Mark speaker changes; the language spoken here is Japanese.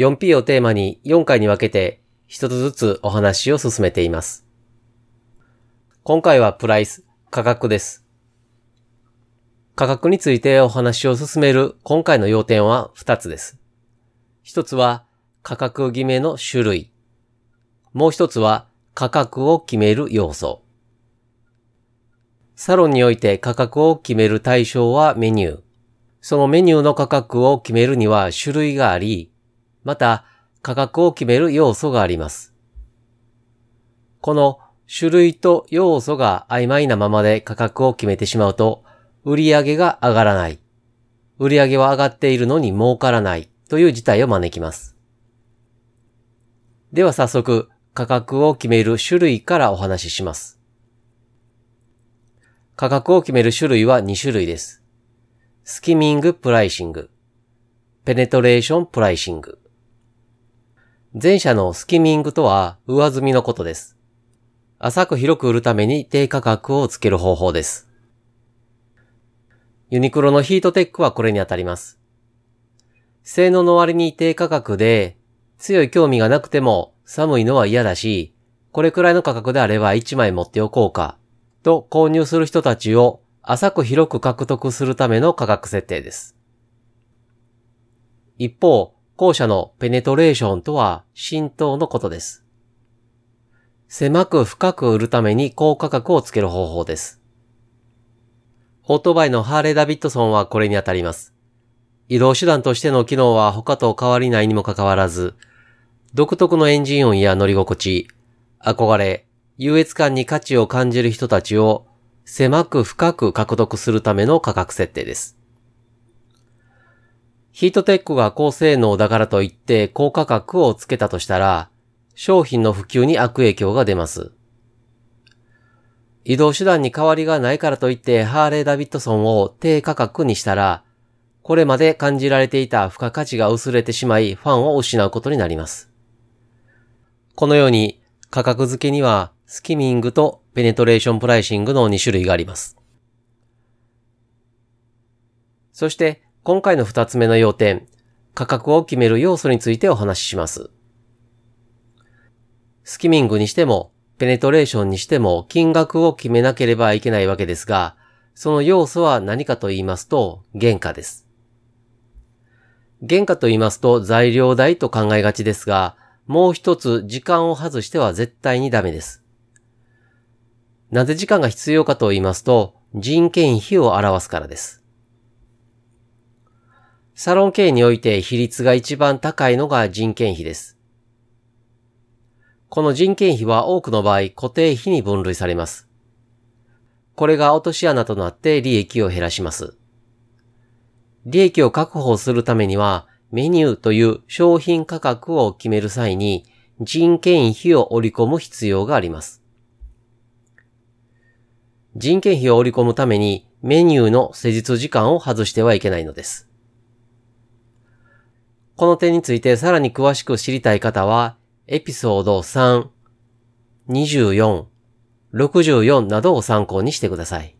Speaker 1: 4P をテーマに4回に分けて一つずつお話を進めています。今回はプライス、価格です。価格についてお話を進める今回の要点は2つです。1つは価格決めの種類。もう1つは価格を決める要素。サロンにおいて価格を決める対象はメニュー。そのメニューの価格を決めるには種類があり、また価格を決める要素があります。この種類と要素が曖昧なままで価格を決めてしまうと、売上が上がらない。売上は上がっているのに儲からないという事態を招きます。では早速、価格を決める種類からお話しします。価格を決める種類は2種類です。 skimming pricing、penetration pricing。前者の skimming とは上積みのことです。浅く広く売るために低価格をつける方法です。ユニクロのヒートテックはこれにあたります。性能の割に低価格で強い興味がなくても寒いのは嫌だし、これくらいの価格であれば1枚持っておこうかと購入する人たちを浅く広く獲得するための価格設定です。一方、後者のペネトレーションとは浸透のことです。狭く深く売るために高価格をつける方法です。オートバイのハーレー・ダビッドソンはこれにあたります。移動手段としての機能は他と変わりないにもかかわらず、独特のエンジン音や乗り心地、憧れ、優越感に価値を感じる人たちを狭く深く獲得するための価格設定です。ヒートテックが高性能だからといって高価格をつけたとしたら、商品の普及に悪影響が出ます。移動手段に変わりがないからといってハーレー・ダビッドソンを低価格にしたら、これまで感じられていた付加価値が薄れてしまいファンを失うことになります。このように価格付けにはスキミングとペネトレーションプライシングの2種類があります。そして今回の2つ目の要点、価格を決める要素についてお話しします。スキミングにしても、ペネトレーションにしても金額を決めなければいけないわけですが、その要素は何かと言いますと、原価です。原価と言いますと材料代と考えがちですが、もう一つ時間を外しては絶対にダメです。なぜ時間が必要かと言いますと、人件費を表すからです。サロン経営において比率が一番高いのが人件費です。この人件費は多くの場合固定費に分類されます。これが落とし穴となって利益を減らします。利益を確保するためにはメニューという商品価格を決める際に人件費を織り込む必要があります。人件費を織り込むためにメニューの施術時間を外してはいけないのです。この点についてさらに詳しく知りたい方は、エピソード3、24、64などを参考にしてください。